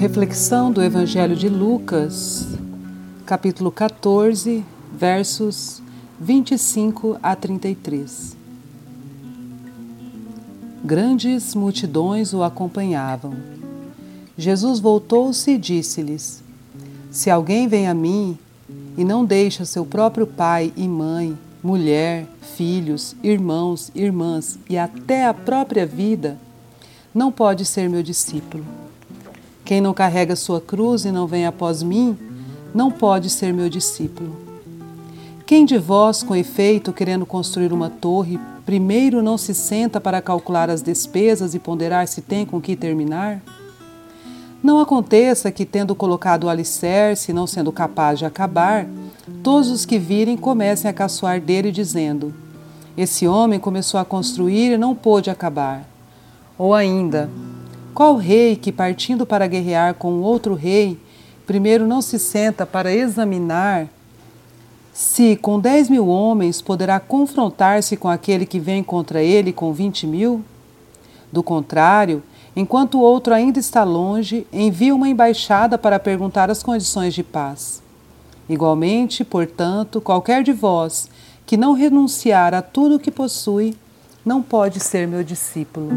Reflexão do Evangelho de Lucas, capítulo 14, versos 25 a 33. Grandes multidões o acompanhavam. Jesus voltou-se e disse-lhes: Se alguém vem a mim e não deixa seu próprio pai e mãe, mulher, filhos, irmãos, irmãs e até a própria vida, não pode ser meu discípulo. Quem não carrega sua cruz e não vem após mim, não pode ser meu discípulo. Quem de vós, com efeito, querendo construir uma torre, primeiro não se senta para calcular as despesas e ponderar se tem com que terminar? Não aconteça que, tendo colocado o alicerce, não sendo capaz de acabar, todos os que virem comecem a caçoar dele, dizendo: Esse homem começou a construir e não pôde acabar. Ou ainda, qual rei que, partindo para guerrear com outro rei, primeiro não se senta para examinar se com dez mil homens poderá confrontar-se com aquele que vem contra ele com vinte mil? Do contrário, enquanto o outro ainda está longe, envia uma embaixada para perguntar as condições de paz. Igualmente, portanto, qualquer de vós que não renunciar a tudo o que possui, não pode ser meu discípulo.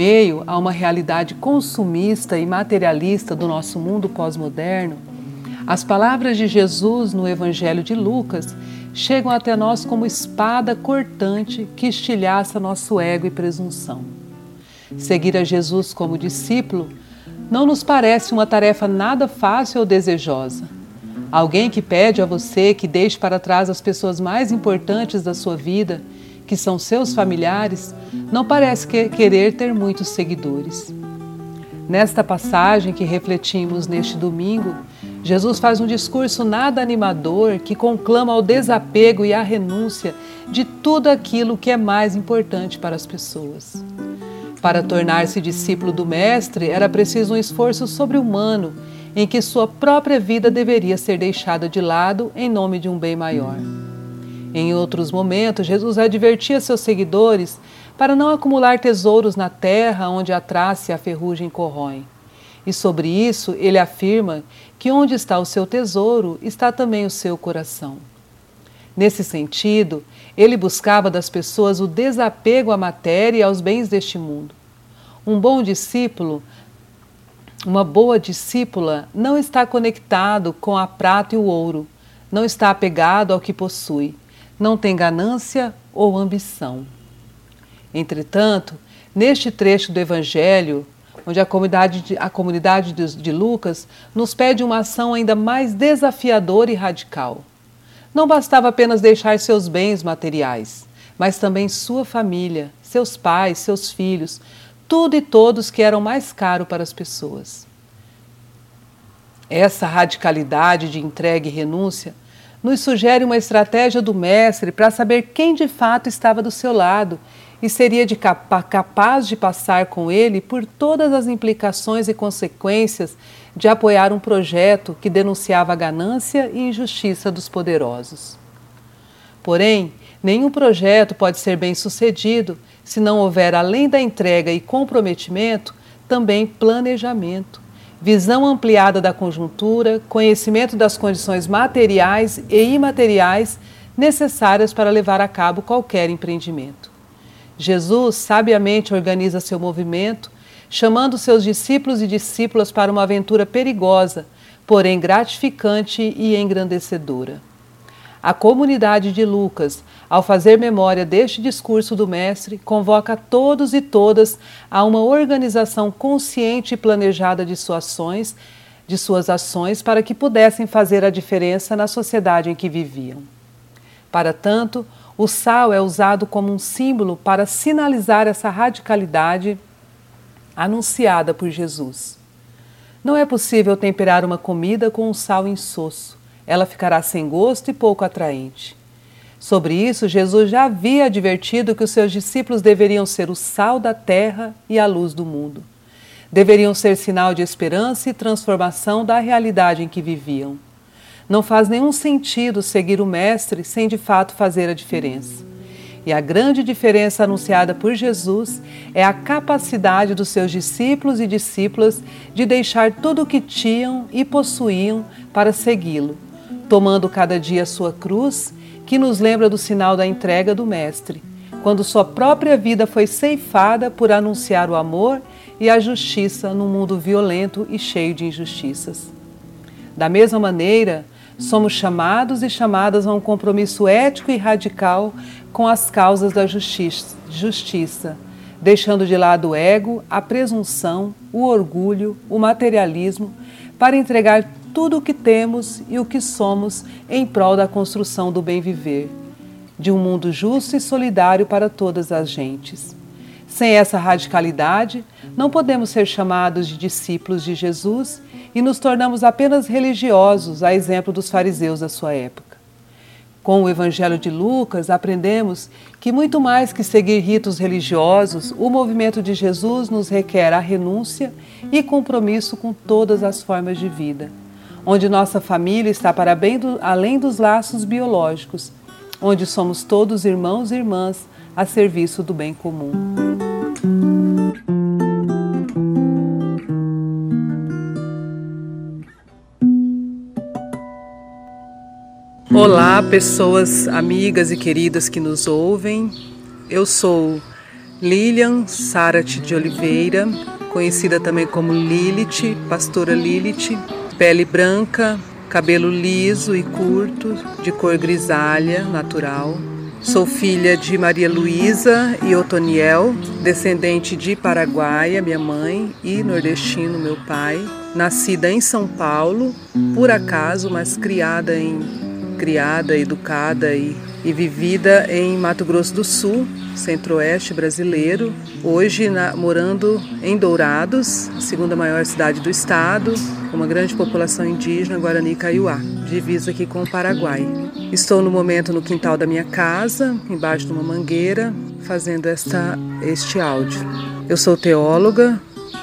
Meio a uma realidade consumista e materialista do nosso mundo pós-moderno, as palavras de Jesus no Evangelho de Lucas chegam até nós como espada cortante que estilhaça nosso ego e presunção. Seguir a Jesus como discípulo não nos parece uma tarefa nada fácil ou desejosa. Alguém que pede a você que deixe para trás as pessoas mais importantes da sua vida que são seus familiares, não parece que querer ter muitos seguidores. Nesta passagem que refletimos neste domingo, Jesus faz um discurso nada animador que conclama ao desapego e à renúncia de tudo aquilo que é mais importante para as pessoas. Para tornar-se discípulo do Mestre, era preciso um esforço sobre-humano em que sua própria vida deveria ser deixada de lado em nome de um bem maior. Em outros momentos, Jesus advertia seus seguidores para não acumular tesouros na terra onde a traça e a ferrugem corroem. E sobre isso, ele afirma que onde está o seu tesouro, está também o seu coração. Nesse sentido, ele buscava das pessoas o desapego à matéria e aos bens deste mundo. Um bom discípulo, uma boa discípula, não está conectado com a prata e o ouro, não está apegado ao que possui não tem ganância ou ambição. Entretanto, neste trecho do Evangelho, onde a comunidade, de, a comunidade de, de Lucas nos pede uma ação ainda mais desafiadora e radical. Não bastava apenas deixar seus bens materiais, mas também sua família, seus pais, seus filhos, tudo e todos que eram mais caro para as pessoas. Essa radicalidade de entrega e renúncia nos sugere uma estratégia do Mestre para saber quem de fato estava do seu lado e seria de capa capaz de passar com ele por todas as implicações e consequências de apoiar um projeto que denunciava a ganância e injustiça dos poderosos. Porém, Nenhum projeto pode ser bem sucedido se não houver, além da entrega e comprometimento, também planejamento, visão ampliada da conjuntura, conhecimento das condições materiais e imateriais necessárias para levar a cabo qualquer empreendimento. Jesus sabiamente organiza seu movimento, chamando seus discípulos e discípulas para uma aventura perigosa, porém gratificante e engrandecedora. A comunidade de Lucas, ao fazer memória deste discurso do Mestre, convoca todos e todas a uma organização consciente e planejada de suas ações, de suas ações para que pudessem fazer a diferença na sociedade em que viviam. Para tanto, o sal é usado como um símbolo para sinalizar essa radicalidade anunciada por Jesus. Não é possível temperar uma comida com um sal insosso ela ficará sem gosto e pouco atraente. Sobre isso, Jesus já havia advertido que os seus discípulos deveriam ser o sal da terra e a luz do mundo. Deveriam ser sinal de esperança e transformação da realidade em que viviam. Não faz nenhum sentido seguir o Mestre sem de fato fazer a diferença. E a grande diferença anunciada por Jesus é a capacidade dos seus discípulos e discípulas de deixar tudo o que tinham e possuíam para segui-lo tomando cada dia sua cruz, que nos lembra do sinal da entrega do Mestre, quando sua própria vida foi ceifada por anunciar o amor e a justiça num mundo violento e cheio de injustiças. Da mesma maneira, somos chamados e chamadas a um compromisso ético e radical com as causas da justiça, justiça deixando de lado o ego, a presunção, o orgulho, o materialismo, para entregar tudo o que temos e o que somos em prol da construção do bem viver, de um mundo justo e solidário para todas as gentes. Sem essa radicalidade, não podemos ser chamados de discípulos de Jesus e nos tornamos apenas religiosos, a exemplo dos fariseus da sua época. Com o Evangelho de Lucas, aprendemos que, muito mais que seguir ritos religiosos, o movimento de Jesus nos requer a renúncia e compromisso com todas as formas de vida onde nossa família está para bem do, além dos laços biológicos, onde somos todos irmãos e irmãs a serviço do bem comum. Olá, pessoas amigas e queridas que nos ouvem. Eu sou Lilian Sarat de Oliveira, conhecida também como Lilith, pastora Lilith, Pele branca, cabelo liso e curto, de cor grisalha, natural. Sou filha de Maria Luísa e Otoniel, descendente de Paraguaia, minha mãe, e nordestino, meu pai. Nascida em São Paulo, por acaso, mas criada em criada, educada e, e vivida em Mato Grosso do Sul, centro-oeste brasileiro. Hoje na, morando em Dourados, segunda maior cidade do estado, uma grande população indígena Guarani Kaiowá, divisa aqui com o Paraguai. Estou no momento no quintal da minha casa, embaixo de uma mangueira, fazendo esta, este áudio. Eu sou teóloga,